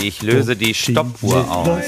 Ich löse die Stoppuhr aus.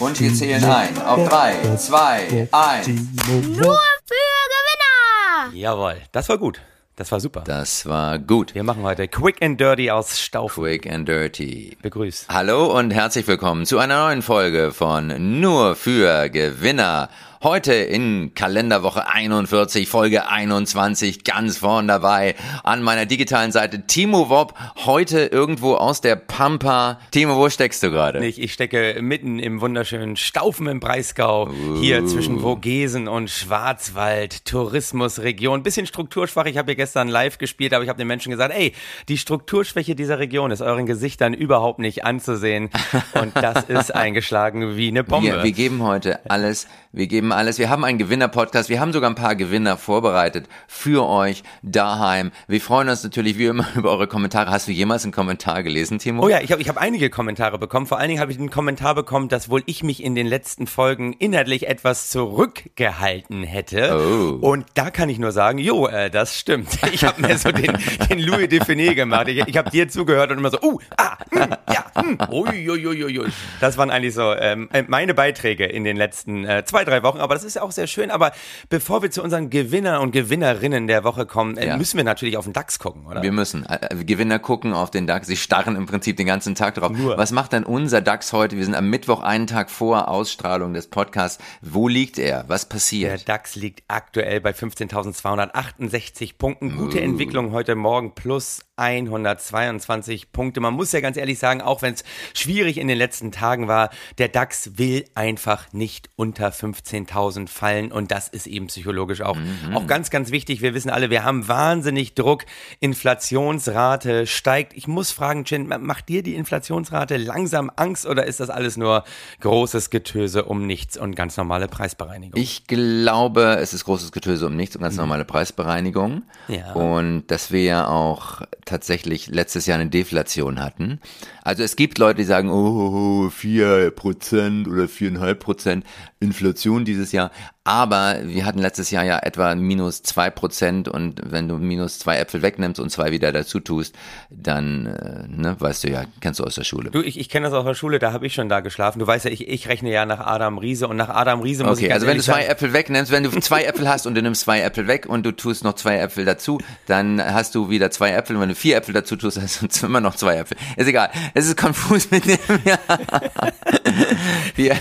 Und wir zählen ein. Auf drei, zwei, eins. Nur für Gewinner! Jawohl, das war gut. Das war super. Das war gut. Wir machen heute Quick and Dirty aus Staufen. Quick and Dirty. Begrüßt. Hallo und herzlich willkommen zu einer neuen Folge von Nur für Gewinner. Heute in Kalenderwoche 41, Folge 21, ganz vorn dabei. An meiner digitalen Seite Timo Wob, heute irgendwo aus der Pampa. Timo, wo steckst du gerade? Ich, ich stecke mitten im wunderschönen Staufen im Breisgau, hier zwischen Vogesen und Schwarzwald, Tourismusregion. Bisschen strukturschwach. Ich habe hier gestern live gespielt, aber ich habe den Menschen gesagt, ey, die Strukturschwäche dieser Region ist euren Gesichtern überhaupt nicht anzusehen. Und das ist eingeschlagen wie eine Bombe. Wir, wir geben heute alles, wir geben alles. Wir haben einen Gewinner-Podcast, wir haben sogar ein paar Gewinner vorbereitet für euch daheim. Wir freuen uns natürlich wie immer über eure Kommentare. Hast du jemals einen Kommentar gelesen, Timo? Oh ja, ich habe ich hab einige Kommentare bekommen. Vor allen Dingen habe ich einen Kommentar bekommen, dass wohl ich mich in den letzten Folgen inhaltlich etwas zurückgehalten hätte. Oh. Und da kann ich nur sagen, jo, äh, das stimmt. Ich habe mir so den, den Louis Define gemacht. Ich, ich habe dir zugehört und immer so, uh, ah, hm, ja, hm, ui, ui, ui, ui, ui. Das waren eigentlich so ähm, meine Beiträge in den letzten äh, zwei, drei Wochen. Aber das ist ja auch sehr schön. Aber bevor wir zu unseren Gewinner und Gewinnerinnen der Woche kommen, äh, Ja. müssen wir natürlich auf den DAX gucken, oder? Wir müssen. Äh, äh, Gewinner gucken auf den DAX. Sie starren im Prinzip den ganzen Tag drauf. Nur. Was macht denn unser DAX heute? Wir sind am Mittwoch, einen Tag vor Ausstrahlung des Podcasts. Wo liegt er? Was Der passiert? DAX liegt aktuell bei 15.268 Punkten. Gute Entwicklung heute Morgen plus 122 Punkte. Man muss ja ganz ehrlich sagen, auch wenn es schwierig in den letzten Tagen war, der DAX will einfach nicht unter 15.000 fallen und das ist eben psychologisch auch, auch ganz, ganz wichtig. Wir wissen alle, wir haben wahnsinnig Druck. Inflationsrate steigt. Ich muss fragen, Chin, macht dir die Inflationsrate langsam Angst oder ist das alles nur großes Getöse um nichts und ganz normale Preisbereinigung? Ich glaube, es ist großes Getöse um nichts und ganz normale Preisbereinigung. Mhm. Ja. Und dass wir ja auch tatsächlich letztes Jahr eine Deflation hatten. Also es gibt Leute, die sagen, oh, vier Prozent oder viereinhalb Prozent Inflation dieses Jahr. Aber wir hatten letztes Jahr ja etwa minus zwei Prozent und wenn du minus zwei Äpfel wegnimmst und zwei wieder dazu tust, dann, äh, ne, weißt du ja, kennst du aus der Schule. Du, ich, ich kenne das aus der Schule, da habe ich schon da geschlafen. Du weißt ja, ich, ich rechne ja nach Adam Riese und nach Adam Riese muss ich Okay, ganz also wenn du zwei sagen, Äpfel wegnimmst, wenn du zwei Äpfel hast und du nimmst zwei Äpfel weg und du tust noch zwei Äpfel dazu, dann hast du wieder zwei Äpfel und wenn du vier Äpfel dazu tust, hast du immer noch zwei Äpfel. Ist egal. Es ist konfus mit dem. Ja. Wir,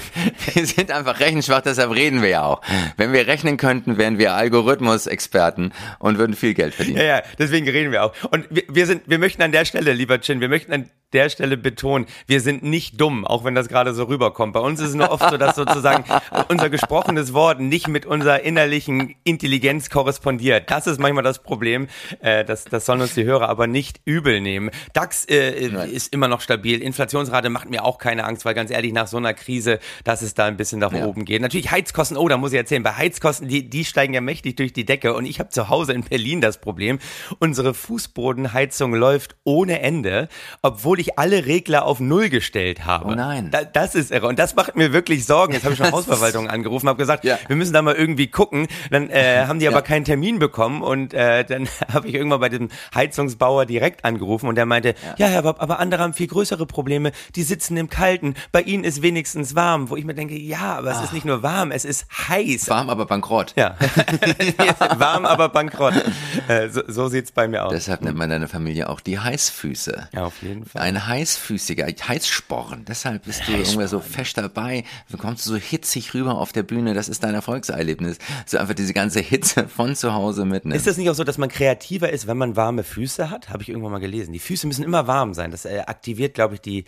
wir sind einfach rechenschwach, deshalb reden wir ja auch. Wenn wir rechnen könnten, wären wir Algorithmus-Experten und würden viel Geld verdienen. Ja, ja, deswegen reden wir auch. Und wir, wir sind, wir möchten an der Stelle, lieber Chin, wir möchten an der Stelle betonen, wir sind nicht dumm, auch wenn das gerade so rüberkommt. Bei uns ist es nur oft so, dass sozusagen unser gesprochenes Wort nicht mit unserer innerlichen Intelligenz korrespondiert. Das ist manchmal das Problem. Äh, das, das sollen uns die Hörer aber nicht übel nehmen. DAX äh, ist immer noch stabil. Inflationsrate macht mir auch keine Angst, weil ganz ehrlich, nach so einer Krise, dass es da ein bisschen nach Ja. oben geht. Natürlich Heizkosten, oh, da muss ich erzählen, bei Heizkosten, die, die steigen ja mächtig durch die Decke und ich habe zu Hause in Berlin das Problem, unsere Fußbodenheizung läuft ohne Ende, obwohl ich alle Regler auf Null gestellt habe. Oh nein. Da, das ist irre und das macht mir wirklich Sorgen. Jetzt habe ich schon Hausverwaltung angerufen, habe gesagt, Ja. wir müssen da mal irgendwie gucken. Dann äh, haben die aber Ja. keinen Termin bekommen und äh, dann habe ich irgendwann bei dem Heizungsbauer direkt angerufen und der meinte, ja, Herr Bob, aber andere haben viel größere Probleme. Die sitzen im Kalten. Bei Ihnen ist wenigstens warm. Wo ich mir denke, ja, aber es ist nicht nur warm, es ist heiß. Warm, aber bankrott. Ja, warm, aber bankrott. Äh, so, so sieht's bei mir aus. Deshalb nennt man deine Familie auch die Heißfüße. ja, auf jeden Fall. Ein heißfüßiger, Heißsporn. Deshalb bist du irgendwer so fest dabei. Du kommst so hitzig rüber auf der Bühne. Das ist dein Erfolgserlebnis. So einfach diese ganze Hitze von zu Hause mitnehmen. Ist das nicht auch so, dass man kreativer ist, wenn man warme Füße hat? Habe ich irgendwann mal gelesen. Die Füße müssen immer warm sein. Das äh, aktiviert, glaube ich, die,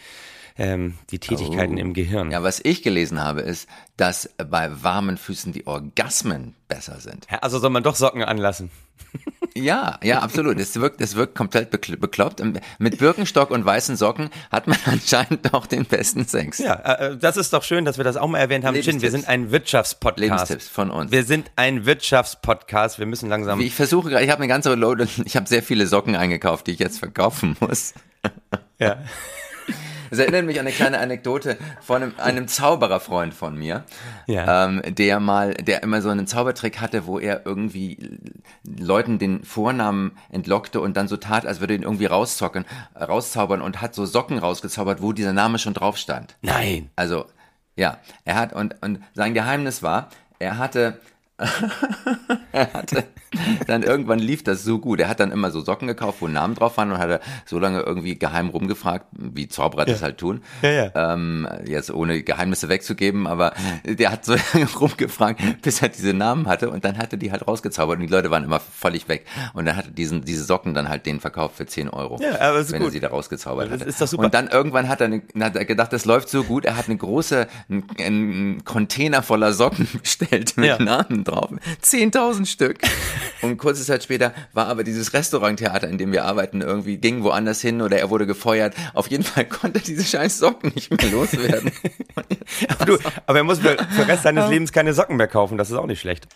ähm, die Tätigkeiten im Gehirn. Oh. Ja, was ich gelesen habe, ist, dass bei warmen Füßen die Orgasmen besser sind. Also soll man doch Socken anlassen. Ja, ja, absolut. Es wirkt, es wirkt komplett bekl- bekloppt. Mit Birkenstock und weißen Socken hat man anscheinend doch den besten Sex. Ja, äh, das ist doch schön, dass wir das auch mal erwähnt haben. Chin, wir sind ein Wirtschaftspodcast. Lebenstipps von uns. Wir sind ein Wirtschaftspodcast. Wir müssen langsam. Ich versuche gerade, ich habe eine ganze Load, ich habe sehr viele Socken eingekauft, die ich jetzt verkaufen muss. Ja. Es erinnert mich an eine kleine Anekdote von einem, einem Zaubererfreund von mir, Ja. ähm, der mal, der immer so einen Zaubertrick hatte, wo er irgendwie Leuten den Vornamen entlockte und dann so tat, als würde ihn irgendwie rauszocken, rauszaubern und hat so Socken rausgezaubert, wo dieser Name schon drauf stand. Nein. Also, ja, er hat, und, und sein Geheimnis war, er hatte, er hatte, dann irgendwann lief das so gut. Er hat dann immer so Socken gekauft, wo Namen drauf waren und hatte so lange irgendwie geheim rumgefragt, wie Zauberer das halt tun. Ja, ja. Ähm, jetzt ohne Geheimnisse wegzugeben, aber der hat so lange rumgefragt, bis er diese Namen hatte und dann hat er die halt rausgezaubert und die Leute waren immer völlig weg. Und dann hat er diesen, diese Socken dann halt denen verkauft für 10 Euro. Ja, aber ist wenn er gut. sie da rausgezaubert Das hatte. ist doch super. Und dann irgendwann hat er, eine, hat er gedacht, das läuft so gut, er hat eine große, einen, einen Container voller Socken bestellt mit Ja. Namen drauf. 10.000 Stück. Und kurze Zeit später war aber dieses Restauranttheater, in dem wir arbeiten, irgendwie ging woanders hin oder er wurde gefeuert. Auf jeden Fall konnte er diese scheiß Socken nicht mehr loswerden. Aber, du, aber er muss für, für den Rest seines Lebens keine Socken mehr kaufen, das ist auch nicht schlecht.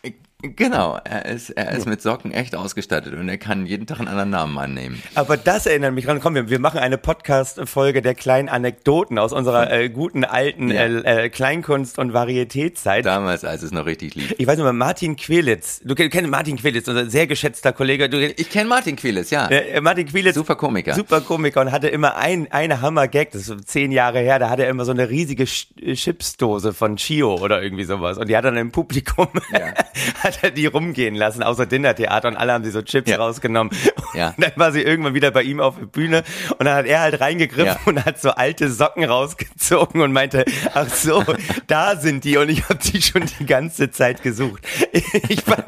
genau, er ist, er ist mit Socken echt ausgestattet und er kann jeden Tag einen anderen Namen annehmen. Aber das erinnert mich dran. Komm, wir, wir machen eine Podcast-Folge der kleinen Anekdoten aus unserer äh, guten alten Ja. äh, äh, Kleinkunst- und Varietätszeit. Damals, als es noch richtig lief. Ich weiß nicht Martin Quelitz. Du kenn- kennst Martin Quelitz, unser sehr geschätzter Kollege. Du, Ich kenne Martin Quieles, ja. äh, Martin Quelitz. Super Komiker. Super Komiker und hatte immer ein, eine Hammer-Gag, das ist so zehn Jahre her, da hatte er immer so eine riesige Sch- Chipsdose von Chio oder irgendwie sowas. Und die hat dann im Publikum, Ja. hat er die rumgehen lassen, außer Dinnertheater und alle haben sie so Chips Ja. rausgenommen. Ja. Und dann war sie irgendwann wieder bei ihm auf der Bühne und dann hat er halt reingegriffen Ja. und hat so alte Socken rausgezogen und meinte, ach so, da sind die und ich habe die schon die ganze Zeit gesucht. Ich fand,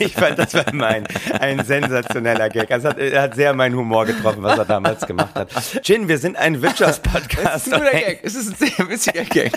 ich fand das war mein, ein sensationeller Gag. Das hat, er hat sehr meinen Humor getroffen, was er damals gemacht hat. Jin, wir sind ein Wirtschaftspodcast. Das ist ein guter Gag. Es ist ein sehr witziger Gag.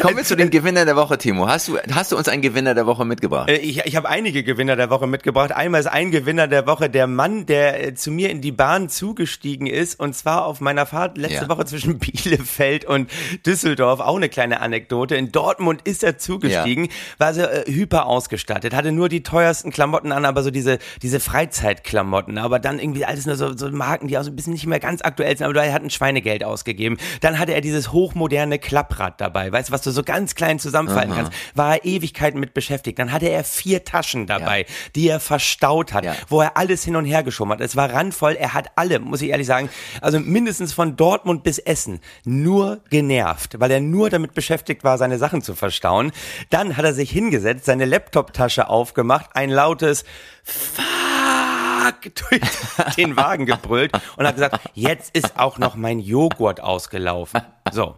Kommen wir zu dem Gewinner der Woche, Timo. Hast du, hast du uns einen Gewinner der Woche mitgebracht? Äh, Ich, ich habe einige Gewinner der Woche mitgebracht. Einmal ist ein Gewinner der Woche der Mann, der äh, zu mir in die Bahn zugestiegen ist. Und zwar auf meiner Fahrt letzte Ja. Woche zwischen Bielefeld und Düsseldorf. Auch eine kleine Anekdote. In Dortmund ist er zugestiegen, war so äh, hyper ausgestattet, hatte nur die teuersten Klamotten an, aber so diese, diese Freizeitklamotten. Aber dann irgendwie alles nur so, so Marken, die auch so ein bisschen nicht mehr ganz aktuell sind. Aber er hat ein Schweinegeld ausgegeben. Dann hatte er dieses hochmoderne Klapprad dabei. Weißt du, was du so ganz klein zusammenfalten kannst. War er Ewigkeiten mit beschäftigt. Dann hatte er vier Taschen dabei, die er verstaut hat, Ja. wo er alles hin und her geschoben hat. Es war randvoll. Er hat alle, muss ich ehrlich sagen, also mindestens von Dortmund bis Essen nur genervt, weil er nur damit beschäftigt war, seine Sachen zu verstauen. Dann hat er sich hingesetzt, seine Laptop-Tasche aufgemacht, ein lautes Fuck durch den Wagen gebrüllt und hat gesagt, jetzt ist auch noch mein Joghurt ausgelaufen. So.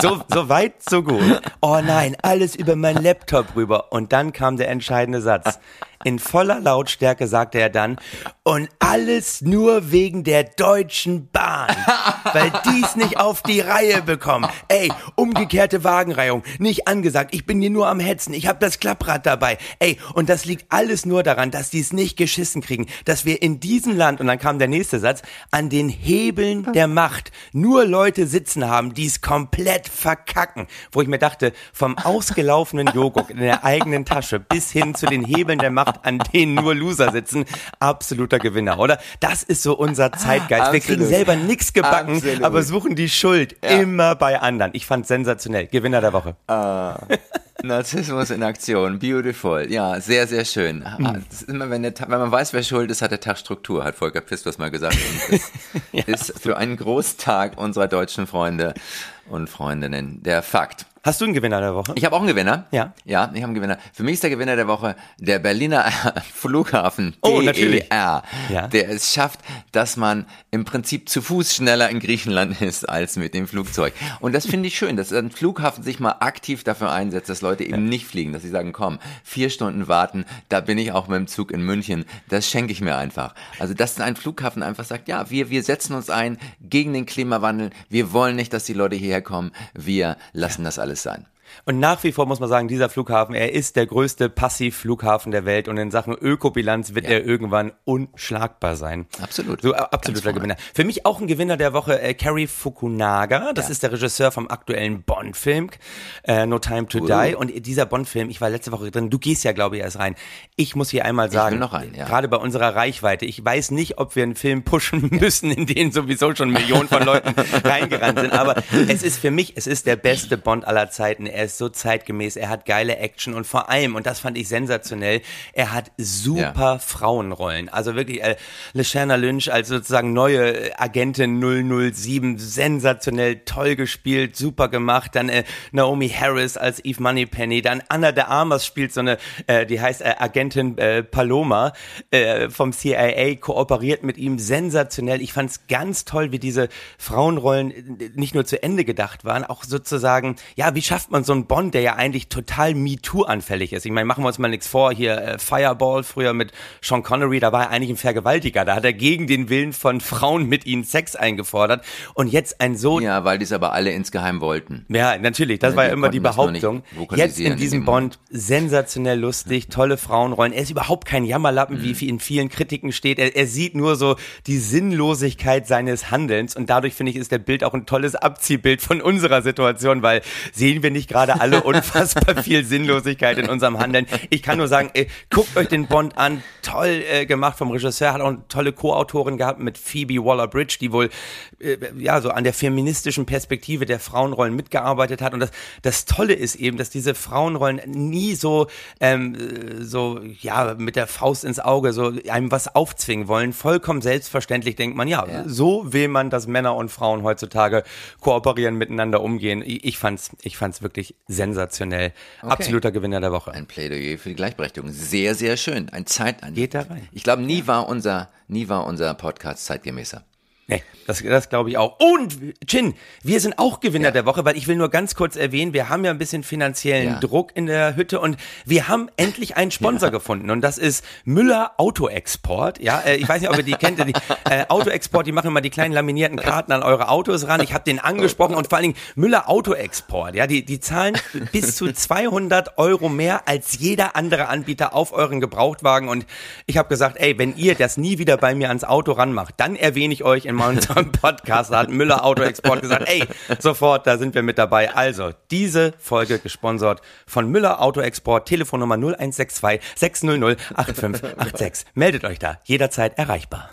So, so weit, so gut. Oh nein, alles über meinen Laptop rüber. Und dann kam der entscheidende Satz. In voller Lautstärke sagte er dann, und alles nur wegen der Deutschen Bahn, weil die's nicht auf die Reihe bekommen. Ey, umgekehrte Wagenreihung, nicht angesagt, ich bin hier nur am Hetzen, ich habe das Klapprad dabei. Ey, und das liegt alles nur daran, dass die's nicht geschissen kriegen, dass wir in diesem Land, und dann kam der nächste Satz, an den Hebeln der Macht nur Leute sitzen haben, die's komplett verkacken. Wo ich mir dachte, vom ausgelaufenen Joghurt in der eigenen Tasche bis hin zu den Hebeln der Macht, an denen nur Loser sitzen, absoluter Gewinner, oder? Das ist so unser Zeitgeist. Wir kriegen Absolut. selber nichts gebacken, Absolut. aber suchen die Schuld immer bei anderen. Ich fand sensationell. Gewinner der Woche. Narzissmus in Aktion, beautiful. Ja, sehr, sehr schön. Hm. Ah, ist immer, wenn, der, wenn man weiß, wer schuld ist, hat der Tag Struktur, hat Volker Pistos mal gesagt. Das ist für einen Großtag unserer deutschen Freunde und Freundinnen der Fakt. Hast du einen Gewinner der Woche? Ich habe auch einen Gewinner. Ja. Ja, ich habe einen Gewinner. Für mich ist der Gewinner der Woche der Berliner Flughafen Oh, natürlich. DER, Ja. der es schafft, dass man im Prinzip zu Fuß schneller in Griechenland ist als mit dem Flugzeug. Und das finde ich schön, dass ein Flughafen sich mal aktiv dafür einsetzt, dass Leute eben nicht fliegen, dass sie sagen, komm, vier Stunden warten, da bin ich auch mit dem Zug in München, das schenke ich mir einfach. Also, dass ein Flughafen einfach sagt, ja, wir, wir setzen uns ein gegen den Klimawandel, wir wollen nicht, dass die Leute hierher kommen, wir lassen das alles sein. Und nach wie vor muss man sagen, dieser Flughafen, er ist der größte Passivflughafen der Welt und in Sachen Ökobilanz wird Ja. er irgendwann unschlagbar sein. Absolut. So absoluter. Gewinner. Für mich auch ein Gewinner der Woche, äh, Cary Fukunaga. Das Ja. ist der Regisseur vom aktuellen Bond-Film, äh, No Time to Uh. Die. Und dieser Bond-Film, ich war letzte Woche drin, du gehst ja, glaube ich, erst rein. Ich muss hier einmal sagen, will noch rein, ja. gerade bei unserer Reichweite, ich weiß nicht, ob wir einen Film pushen müssen, in den sowieso schon Millionen von Leuten reingerannt sind. Aber es ist für mich, es ist der beste Bond aller Zeiten. Er ist so zeitgemäß, er hat geile Action und vor allem, und das fand ich sensationell, er hat super Frauenrollen. Also wirklich, äh, Lashana Lynch als sozusagen neue Agentin 007, sensationell toll gespielt, super gemacht. Dann äh, Naomi Harris als Eve Moneypenny, dann Anna de Armas spielt so eine, äh, die heißt äh, Agentin äh, Paloma äh, vom CIA, kooperiert mit ihm sensationell. Ich fand es ganz toll, wie diese Frauenrollen äh, nicht nur zu Ende gedacht waren, auch sozusagen, ja, wie schafft man so einen Bond, der ja eigentlich total MeToo-anfällig ist? Ich meine, machen wir uns mal nichts vor, hier äh, Fireball früher mit Sean Connery, da war er eigentlich ein Vergewaltiger, da hat er gegen den Willen von Frauen mit ihnen Sex eingefordert und jetzt ein so Ja, weil die es aber alle insgeheim wollten. ja, natürlich, das Ja, war ja immer die Behauptung. Jetzt in diesem Bond sensationell lustig, tolle Frauenrollen. Er ist überhaupt kein Jammerlappen, Mhm. wie in vielen Kritiken steht. Er, er sieht nur so die Sinnlosigkeit seines Handelns und dadurch finde ich, ist der Bild auch ein tolles Abziehbild von unserer Situation, weil sehen wir nicht gerade alle unfassbar viel Sinnlosigkeit in unserem Handeln. Ich kann nur sagen, ey, guckt euch den Bond an, toll äh, gemacht vom Regisseur, hat auch eine tolle Co-Autorin gehabt mit Phoebe Waller-Bridge, die wohl äh, ja so an der feministischen Perspektive der Frauenrollen mitgearbeitet hat und das das Tolle ist eben, dass diese Frauenrollen nie so ähm, äh, so ja mit der Faust ins Auge so einem was aufzwingen wollen, vollkommen selbstverständlich denkt man ja, Ja. so will man, dass Männer und Frauen heutzutage kooperieren, miteinander umgehen. Ich, ich fand's ich fand's wirklich sensationell. Absoluter Gewinner der Woche. Ein Plädoyer für die Gleichberechtigung. Sehr, sehr schön. Ein Zeit Geht da rein. Ich glaube, nie war unser, nie war unser Podcast zeitgemäßer. Nee, das, das glaube ich auch. Und, Chin, wir sind auch Gewinner Ja. der Woche, weil ich will nur ganz kurz erwähnen, wir haben ja ein bisschen finanziellen Ja. Druck in der Hütte und wir haben endlich einen Sponsor gefunden und das ist Müller Autoexport. Ja, äh, ich weiß nicht, ob ihr die kennt. Die, äh, Autoexport, die machen immer die kleinen laminierten Karten an eure Autos ran. Ich habe den angesprochen und vor allen Dingen Müller Autoexport. Ja, die, die zahlen bis zu 200 Euro mehr als jeder andere Anbieter auf euren Gebrauchtwagen und ich habe gesagt, ey, wenn ihr das nie wieder bei mir ans Auto ranmacht, dann erwähne ich euch in unserem Podcast. Da hat Müller Autoexport gesagt, ey, sofort, da sind wir mit dabei. Also, diese Folge gesponsert von Müller Autoexport, Telefonnummer 0162 600 8586. Meldet euch da, jederzeit erreichbar.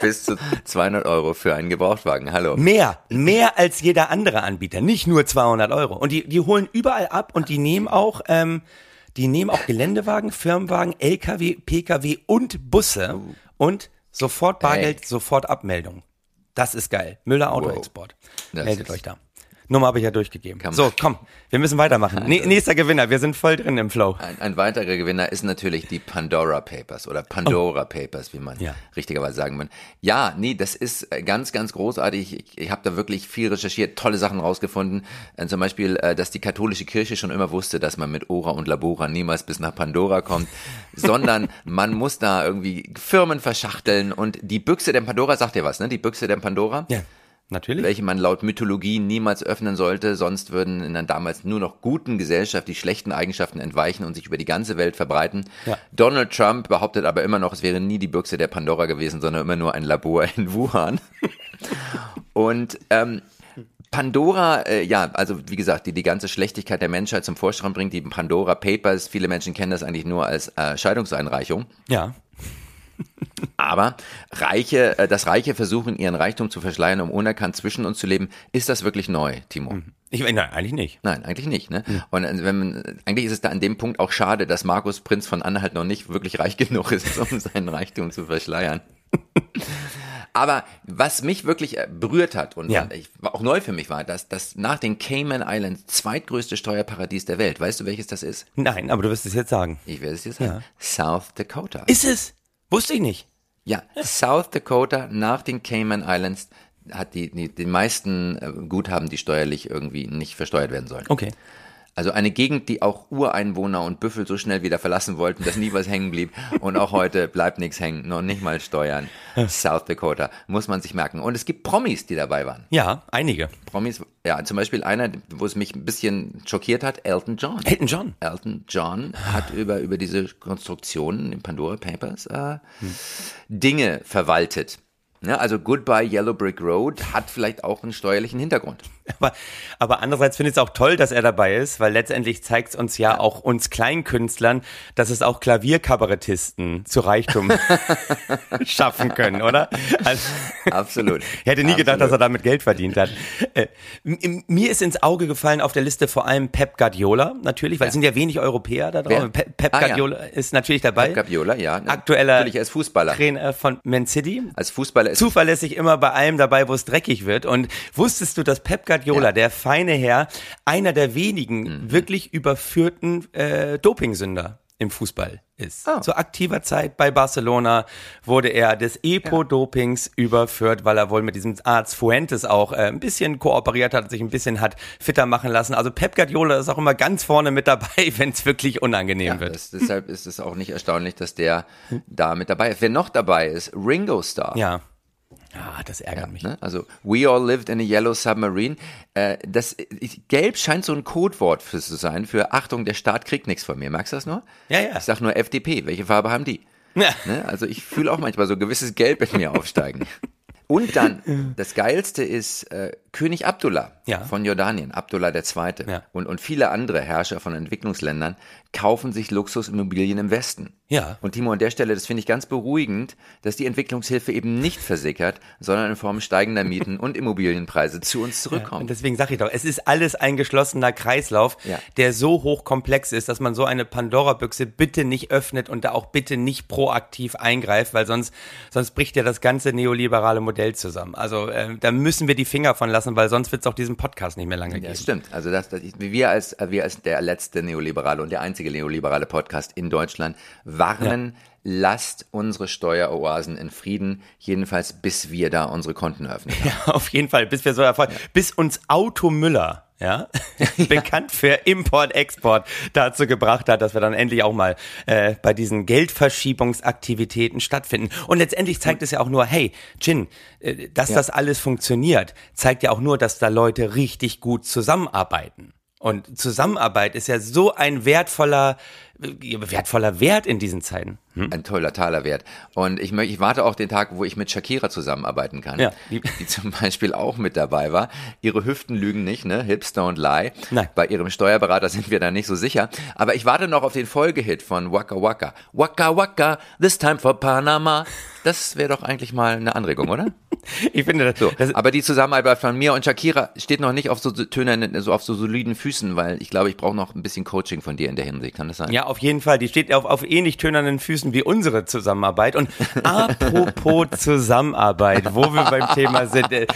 Bis zu 200 Euro für einen Gebrauchtwagen. Hallo. Mehr, mehr als jeder andere Anbieter, nicht nur 200 Euro. Und die, die holen überall ab und die nehmen auch, ähm, die nehmen auch Geländewagen, Firmenwagen, LKW, PKW und Busse und sofort Bargeld, Ey. sofort Abmeldung. Das ist geil. Müller Autoexport. Das Meldet euch da. Nummer habe ich ja durchgegeben. Kann So, komm, wir müssen weitermachen. Ne- nächster Gewinner, wir sind voll drin im Flow. Ein, ein weiterer Gewinner ist natürlich die Pandora Papers oder Pandora Papers, wie man Ja. richtigerweise sagen will. Ja, nee, das ist äh, ganz, ganz großartig. Ich, ich habe da wirklich viel recherchiert, tolle Sachen rausgefunden. Äh, zum Beispiel, äh, dass die katholische Kirche schon immer wusste, dass man mit Ora und Labora niemals bis nach Pandora kommt, sondern man muss da irgendwie Firmen verschachteln und die Büchse der Pandora, sagt ihr was, ne? Die Büchse der Pandora? Ja, natürlich. welche man laut Mythologie niemals öffnen sollte, sonst würden in einer damals nur noch guten Gesellschaft die schlechten Eigenschaften entweichen und sich über die ganze Welt verbreiten. Ja. Donald Trump behauptet aber immer noch, es wäre nie die Büchse der Pandora gewesen, sondern immer nur ein Labor in Wuhan. und ähm, Pandora, äh, ja, also wie gesagt, die die ganze Schlechtigkeit der Menschheit zum Vorschein bringt, die Pandora Papers, viele Menschen kennen das eigentlich nur als äh, Scheidungseinreichung. Ja. Aber Reiche, äh, dass Reiche versuchen, ihren Reichtum zu verschleiern, um unerkannt zwischen uns zu leben, ist das wirklich neu, Timo? Ich, nein, eigentlich nicht. Nein, eigentlich nicht. Ne? Und äh, wenn man, eigentlich ist es da an dem Punkt auch schade, dass Markus Prinz von Anhalt noch nicht wirklich reich genug ist, um seinen Reichtum zu verschleiern. Aber was mich wirklich äh, berührt hat und Ja. auch neu für mich war, dass das nach den Cayman Islands zweitgrößte Steuerparadies der Welt. Weißt du, welches das ist? Nein, aber du wirst es jetzt sagen. Ich werde es dir sagen. South Dakota. Ist es? Wusste ich nicht. Ja, South Dakota nach den Cayman Islands hat die, die, die meisten äh, Guthaben, die steuerlich irgendwie nicht versteuert werden sollen. Okay. Also eine Gegend, die auch Ureinwohner und Büffel so schnell wieder verlassen wollten, dass nie was hängen blieb. Und auch heute bleibt nichts hängen, noch nicht mal Steuern. South Dakota, muss man sich merken. Und es gibt Promis, die dabei waren. Ja, einige. Promis, ja, zum Beispiel einer, wo es mich ein bisschen schockiert hat, Elton John. Elton John. Elton John hat über, über diese Konstruktionen in Pandora Papers äh, Dinge verwaltet. Ja, also Goodbye Yellow Brick Road hat vielleicht auch einen steuerlichen Hintergrund. Aber, aber andererseits finde ich es auch toll, dass er dabei ist, weil letztendlich zeigt es uns ja, auch uns Kleinkünstlern, dass es auch Klavierkabarettisten zu Reichtum schaffen können, oder? Also, Absolut. ich hätte nie gedacht, dass er damit Geld verdient hat. Äh, mir ist ins Auge gefallen auf der Liste vor allem Pep Guardiola, natürlich, weil es sind ja wenig Europäer da drauf. Wer? Pep, Ah, ja. Guardiola ist natürlich dabei. Pep Guardiola, ja. ne? Aktueller Natürlich, er ist Fußballer. Trainer von Man City. Als Fußballer ist zuverlässig immer bei allem dabei, wo es dreckig wird. Und wusstest du, dass Pep Guardiola, Ja. der feine Herr, einer der wenigen wirklich überführten äh, Dopingsünder im Fußball ist? Oh. Zu aktiver Zeit bei Barcelona wurde er des Epo-Dopings überführt, weil er wohl mit diesem Arzt Fuentes auch äh, ein bisschen kooperiert hat, sich ein bisschen hat fitter machen lassen. Also Pep Guardiola ist auch immer ganz vorne mit dabei, wenn es wirklich unangenehm ja, wird. das, deshalb ist es auch nicht erstaunlich, dass der da mit dabei ist. Wer noch dabei ist, Ringo Starr. Ja. Ja, das ärgert mich. Ne? Also, we all lived in a yellow submarine. Äh, das, ich- gelb scheint so ein Codewort für zu sein, für Achtung, der Staat kriegt nichts von mir. Magst du das nur? Ja, ja. Ich sag nur FDP. Welche Farbe haben die? Ja. Ne? Also, ich fühle auch manchmal so gewisses Gelb in mir aufsteigen. Und dann, das Geilste ist äh, König Abdullah Ja. von Jordanien, Abdullah II. Ja. Und, und viele andere Herrscher von Entwicklungsländern kaufen sich Luxusimmobilien im Westen. Ja. Und Timo, an der Stelle, das finde ich ganz beruhigend, dass die Entwicklungshilfe eben nicht versickert, sondern in Form steigender Mieten und Immobilienpreise zu uns Und zurückkommt. deswegen sage ich doch, es ist alles ein geschlossener Kreislauf, Ja. der so hochkomplex ist, dass man so eine Pandora-Büchse bitte nicht öffnet und da auch bitte nicht proaktiv eingreift, weil sonst, sonst bricht ja das ganze neoliberale Modell zusammen. Also äh, da müssen wir die Finger von lassen, weil sonst wird es auch diesen Podcast nicht mehr lange Ja, geben. das stimmt. Also das, das, wir als wir als der letzte neoliberale und der einzige neoliberale Podcast in Deutschland warnen, lasst unsere Steueroasen in Frieden, jedenfalls bis wir da unsere Konten öffnen. Ja, auf jeden Fall, bis wir so erfolg, bis uns Auto Müller, ja, bekannt für Import, Export, dazu gebracht hat, dass wir dann endlich auch mal äh, bei diesen Geldverschiebungsaktivitäten stattfinden. Und letztendlich zeigt es ja auch nur, hey, Chin, äh, dass das alles funktioniert, zeigt ja auch nur, dass da Leute richtig gut zusammenarbeiten. Und Zusammenarbeit ist ja so ein wertvoller, wertvoller Wert in diesen Zeiten. Ein toller Talerwert. Und ich, ich warte auch den Tag, wo ich mit Shakira zusammenarbeiten kann. Ja. Die, die zum Beispiel auch mit dabei war. Ihre Hüften lügen nicht, ne? Hips don't lie. Nein. Bei ihrem Steuerberater sind wir da nicht so sicher. Aber ich warte noch auf den Folgehit von Waka Waka. Waka Waka, this time for Panama. Das wäre doch eigentlich mal eine Anregung, oder? Ich finde, das, So, das, aber die Zusammenarbeit von mir und Shakira steht noch nicht auf so tönernen, so auf so soliden Füßen, weil ich glaube, ich brauche noch ein bisschen Coaching von dir in der Hinsicht. Kann das sein? Ja, auf jeden Fall. Die steht auf, auf ähnlich tönernen Füßen wie unsere Zusammenarbeit. Und apropos Zusammenarbeit, wo wir beim Thema sind, äh,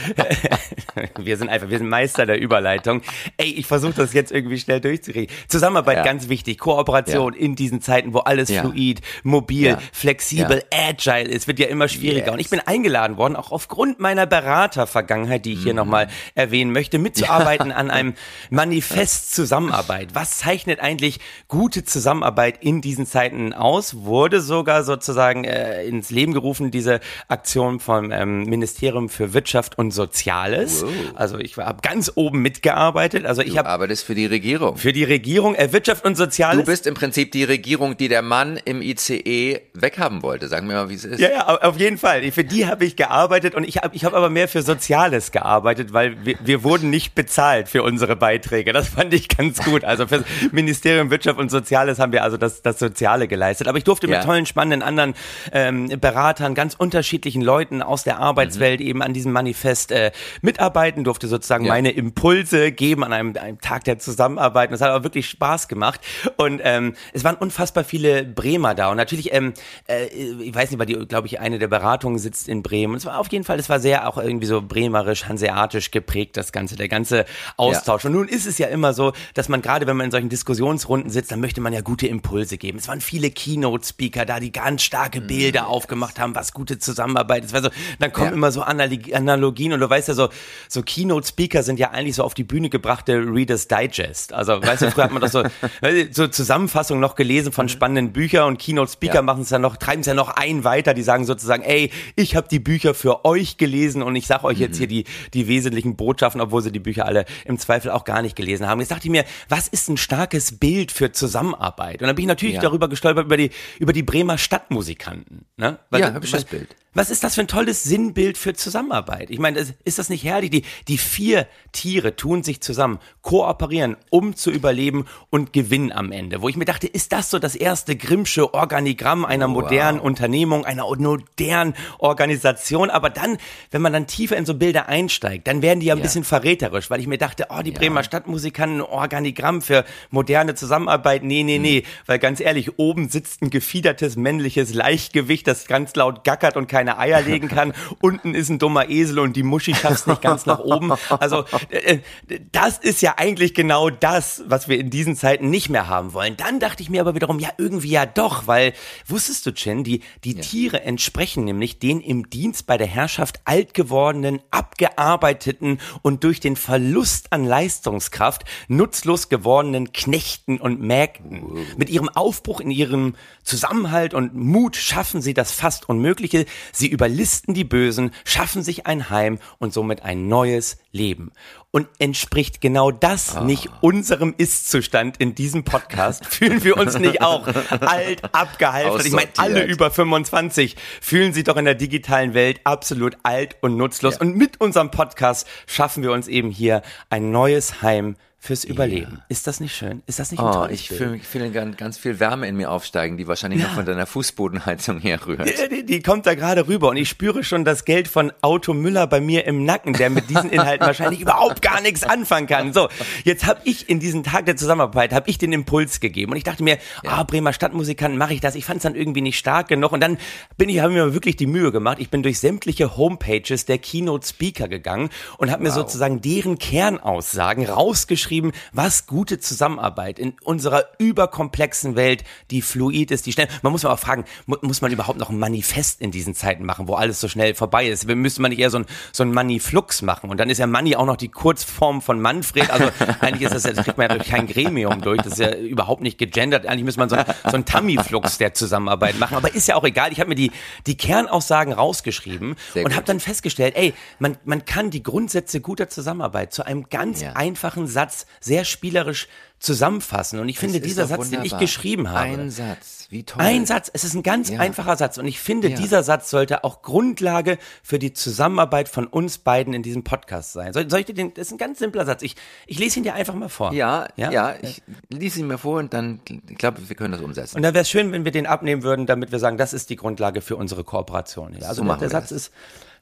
wir sind einfach, wir sind Meister der Überleitung. Ey, ich versuche das jetzt irgendwie schnell durchzukriegen. Zusammenarbeit Ja. ganz wichtig, Kooperation Ja. in diesen Zeiten, wo alles Ja. fluid, mobil, flexibel, agile ist, wird ja immer schwieriger. Yes. Und ich bin eingeladen worden, auch aufgrund meiner Beratervergangenheit, die ich hier nochmal erwähnen möchte, mitzuarbeiten an einem Manifest Zusammenarbeit. Was zeichnet eigentlich gute Zusammenarbeit in diesen Zeiten aus? Wurde sogar sozusagen äh, ins Leben gerufen, diese Aktion vom ähm, Ministerium für Wirtschaft und Soziales. Wow. Also ich habe ganz oben mitgearbeitet. Also ich habe arbeitest für die Regierung. für die Regierung äh, Wirtschaft und Soziales. Du bist im Prinzip die Regierung, die der Mann im ICE weghaben wollte. Sag mir mal, wie es ist. Ja, ja, au- auf jeden Fall. Für die habe ich gearbeitet und ich habe ich hab aber mehr für Soziales gearbeitet, weil wir, wir wurden nicht bezahlt für unsere Beiträge. Das fand ich ganz gut. Also für Ministerium Wirtschaft und Soziales haben wir also das, das Soziale geleistet. Aber ich durfte Ja. mit tollen, spannenden anderen ähm, Beratern, ganz unterschiedlichen Leuten aus der Arbeitswelt eben an diesem Manifest äh, mitarbeiten, durfte sozusagen Ja. meine Impulse geben an einem, einem Tag der Zusammenarbeit. Und es hat auch wirklich Spaß gemacht. Und ähm, es waren unfassbar viele Bremer da. Und natürlich, ähm, äh, ich weiß nicht, weil die, glaube ich, eine der Beratungen sitzt in Bremen. Und es war auf jeden Fall es war sehr auch irgendwie so bremerisch, hanseatisch geprägt, das Ganze, der ganze Austausch. Und nun ist es ja immer so, dass man gerade, wenn man in solchen Diskussionsrunden sitzt, dann möchte man ja gute Impulse geben. Es waren viele Keynote-Speaker da, die ganz starke Mhm. Bilder aufgemacht haben, was gute Zusammenarbeit ist. Also, dann kommen Ja. immer so Analog- Analogien und du weißt ja so, so Keynote-Speaker sind ja eigentlich so auf die Bühne gebrachte Reader's Digest. Also, weißt du, früher hat man doch so, so Zusammenfassungen noch gelesen von spannenden Büchern und Keynote-Speaker Mhm. Ja. machen es dann noch, treiben es ja noch ein weiter. Die sagen sozusagen, ey, ich habe die Bücher für euch gelesen und ich sage euch jetzt Mhm. hier die, die wesentlichen Botschaften, obwohl sie die Bücher alle im Zweifel auch gar nicht gelesen haben. Jetzt dachte ich mir, was ist ein starkes Bild für Zusammenarbeit? Und dann bin ich natürlich Ja. darüber gestolpert, über die, über die Bremer Stadtmusikanten. Ne? Ja, hübsches Bild. Was ist das für ein tolles Sinnbild für Zusammenarbeit? Ich meine, das- ist das nicht herrlich? Die, die vier Tiere tun sich zusammen, kooperieren, um zu überleben und gewinnen am Ende. Wo ich mir dachte, ist das so das erste Grimmsche Organigramm einer modernen Unternehmung, einer modernen Organisation? Aber dann, wenn man dann tiefer in so Bilder einsteigt, dann werden die ja ein Ja. bisschen verräterisch, weil ich mir dachte, oh, die Bremer Stadtmusikanten, Organigramm für moderne Zusammenarbeit. Nee, nee, nee. Weil ganz ehrlich, oben sitzt ein gefiedertes männliches Leichtgewicht, das ganz laut gackert und keine Eier legen kann. Unten ist ein dummer Esel und die Muschi schafft's nicht ganz nach oben. Also äh, äh, das ist ja eigentlich genau das, was wir in diesen Zeiten nicht mehr haben wollen. Dann dachte ich mir aber wiederum, ja, irgendwie ja doch, weil wusstest du, Chen, die, die Tiere entsprechen nämlich den im Dienst bei der Herrschaft alt gewordenen, abgearbeiteten und durch den Verlust an Leistungskraft nutzlos gewordenen Knechten und Mägden. Mit ihrem Aufbruch in ihrem Zusammenhalt und Mut schaffen sie das fast Unmögliche. Sie überlisten die Bösen, schaffen sich ein Heim und somit ein neues Leben. Und entspricht genau das nicht unserem Ist-Zustand in diesem Podcast? Fühlen wir uns nicht auch alt, abgehalten? Ich meine, alle über 25 fühlen sich doch in der digitalen Welt absolut alt und nutzlos. Und mit unserem Podcast schaffen wir uns eben hier ein neues Heim fürs Überleben. Ist das nicht schön? Ist das nicht ein Oh, ich fühle fühl ganz, viel Wärme in mir aufsteigen, die wahrscheinlich noch von deiner Fußbodenheizung herrührt. Ja, Die, die kommt da gerade rüber und ich spüre schon das Geld von Auto Müller bei mir im Nacken, der mit diesen Inhalten wahrscheinlich überhaupt gar nichts anfangen kann. So, jetzt habe ich in diesen Tag der Zusammenarbeit, habe ich den Impuls gegeben und ich dachte mir, ah, Bremer Stadtmusikanten, mache ich das? Ich fand es dann irgendwie nicht stark genug und dann bin ich, habe mir wirklich die Mühe gemacht. Ich bin durch sämtliche Homepages der Keynote Speaker gegangen und habe mir sozusagen deren Kernaussagen rausgeschrieben, was gute Zusammenarbeit in unserer überkomplexen Welt, die fluid ist, die schnell. Man muss mal auch fragen, mu muss man überhaupt noch ein Manifest in diesen Zeiten machen, wo alles so schnell vorbei ist? Müsste man nicht eher so ein, so ein Maniflux machen? Und dann ist ja Manni auch noch die Kurzform von Manfred. Also eigentlich ist das, ja- das kriegt man ja durch kein Gremium durch. Das ist ja überhaupt nicht gegendert. Eigentlich müsste man so, ein- so ein Tamiflux der Zusammenarbeit machen. Aber ist ja auch egal. Ich habe mir die, die Kernaussagen rausgeschrieben Sehr und habe dann festgestellt, ey, man, man kann die Grundsätze guter Zusammenarbeit zu einem ganz Ja. einfachen Satz sehr spielerisch zusammenfassen. Und ich finde, dieser Satz, den ich wunderbar. geschrieben habe, Ein Satz, wie toll. ein Satz, es ist ein ganz Ja. einfacher Satz. Und ich finde, Ja. dieser Satz sollte auch Grundlage für die Zusammenarbeit von uns beiden in diesem Podcast sein. Soll, soll ich dir den, das ist ein ganz simpler Satz. Ich, ich lese ihn dir einfach mal vor. Ja, ja, ich lese ihn mir vor und dann, ich glaube, wir können das umsetzen. Und dann wäre es schön, wenn wir den abnehmen würden, damit wir sagen, das ist die Grundlage für unsere Kooperation. Ja, also So der, der Satz ist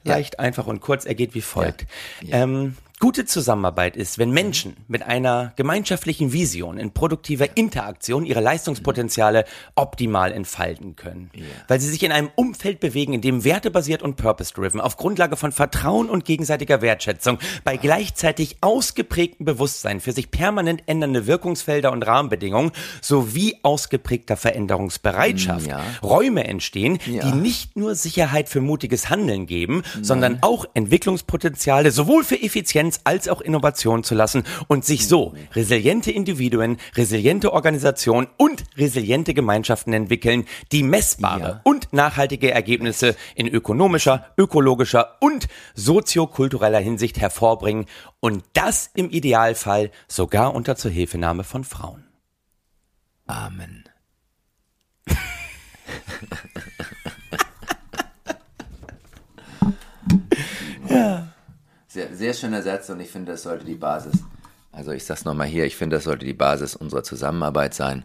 leicht, einfach und kurz. Er geht wie folgt. Ja. Ähm, gute Zusammenarbeit ist, wenn Menschen mit einer gemeinschaftlichen Vision in produktiver Interaktion ihre Leistungspotenziale optimal entfalten können. Weil sie sich in einem Umfeld bewegen, in dem wertebasiert und purpose-driven auf Grundlage von Vertrauen und gegenseitiger Wertschätzung bei gleichzeitig ausgeprägtem Bewusstsein für sich permanent ändernde Wirkungsfelder und Rahmenbedingungen sowie ausgeprägter Veränderungsbereitschaft Ja. Räume entstehen, Ja. die nicht nur Sicherheit für mutiges Handeln geben, sondern auch Entwicklungspotenziale sowohl für Effizienz als auch Innovation zu lassen und sich so resiliente Individuen, resiliente Organisationen und resiliente Gemeinschaften entwickeln, die messbare Ja. und nachhaltige Ergebnisse in ökonomischer, ökologischer und soziokultureller Hinsicht hervorbringen und das im Idealfall sogar unter Zuhilfenahme von Frauen. Amen. Sehr, sehr schöner Satz und ich finde, das sollte die Basis, also ich sag's nochmal hier, ich finde, das sollte die Basis unserer Zusammenarbeit sein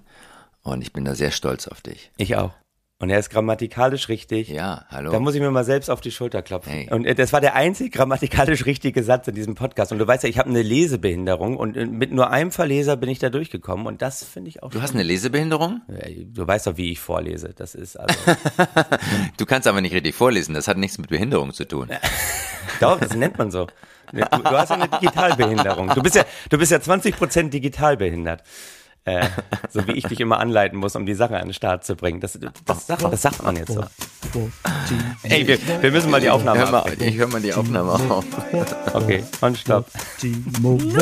und ich bin da sehr stolz auf dich. Ich auch. Und er ist grammatikalisch richtig. Ja, hallo. Da muss ich mir mal selbst auf die Schulter klopfen. Hey. Und äh, das war der einzig grammatikalisch richtige Satz in diesem Podcast. Und du weißt ja, ich habe eine Lesebehinderung und äh, mit nur einem Verleser bin ich da durchgekommen. Und das finde ich auch. du hast eine Lesebehinderung? Du weißt doch, wie ich vorlese. Das ist also. Du kannst aber nicht richtig vorlesen. Das hat nichts mit Behinderung zu tun. Doch, das nennt man so. Du, du hast ja eine Digitalbehinderung. Du bist ja, du bist ja 20 Prozent digital behindert. Äh, so wie ich dich immer anleiten muss, um die Sache an den Start zu bringen. Das, das, sagt, das sagt man jetzt so. Ey, wir, wir müssen mal die Aufnahme Hör mal, ich höre mal die Aufnahme auf. Okay, und stopp. Nur für